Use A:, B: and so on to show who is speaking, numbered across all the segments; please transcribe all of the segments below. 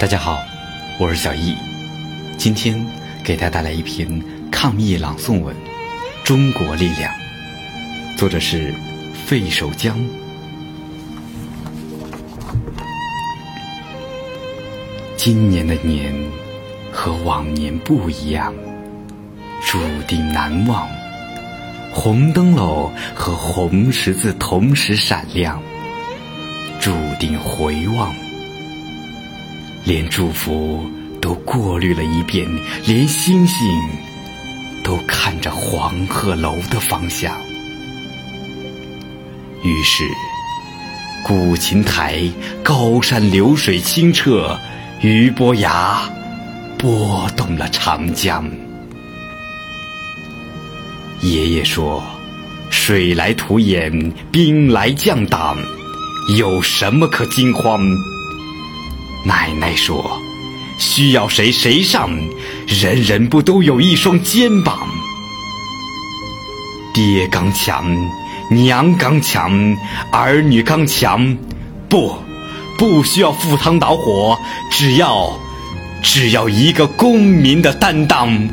A: 大家好，我是小易，今天给大家带来一篇抗疫朗诵文《中国力量》，作者是费守江。今年的年和往年不一样，注定难忘。红灯笼和红十字同时闪亮，注定回望。连祝福都过滤了一遍，连星星都看着黄鹤楼的方向。于是，古琴台高山流水清澈，俞伯牙拨动了长江。爷爷说：“水来土掩，兵来将挡，有什么可惊慌？”奶奶说：“需要谁谁上，人人不都有一双肩膀？爹刚强，娘刚强，儿女刚强，不，不需要赴汤蹈火，只要，只要一个公民的担当。”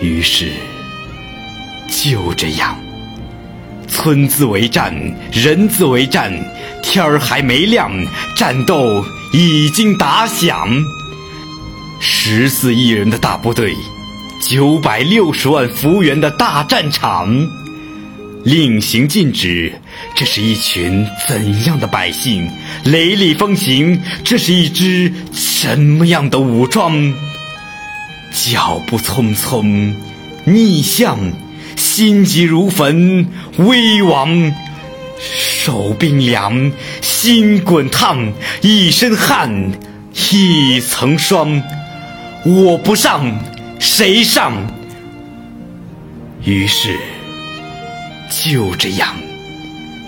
A: 于是，就这样，村自为战，人自为战。天儿还没亮，战斗已经打响。十四亿人的大部队，九百六十万幅员的大战场，令行禁止。这是一群怎样的百姓？雷厉风行，这是一支什么样的武装？脚步匆匆，逆向，心急如焚，危亡。手冰凉，心滚烫，一身汗，一层霜。我不上，谁上？于是，就这样，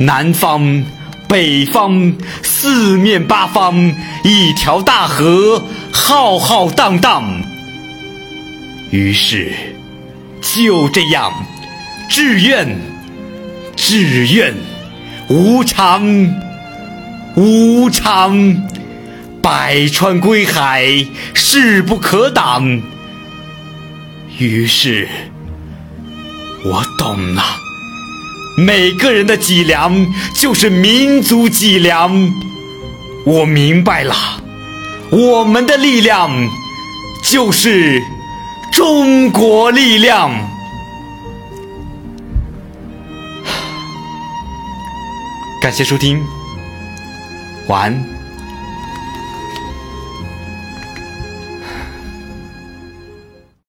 A: 南方、北方、四面八方，一条大河浩浩荡荡。于是，就这样，志愿，志愿。无常，无常，百川归海，势不可挡。于是，我懂了，每个人的脊梁就是民族脊梁。我明白了，我们的力量就是中国力量。感谢收听，晚安。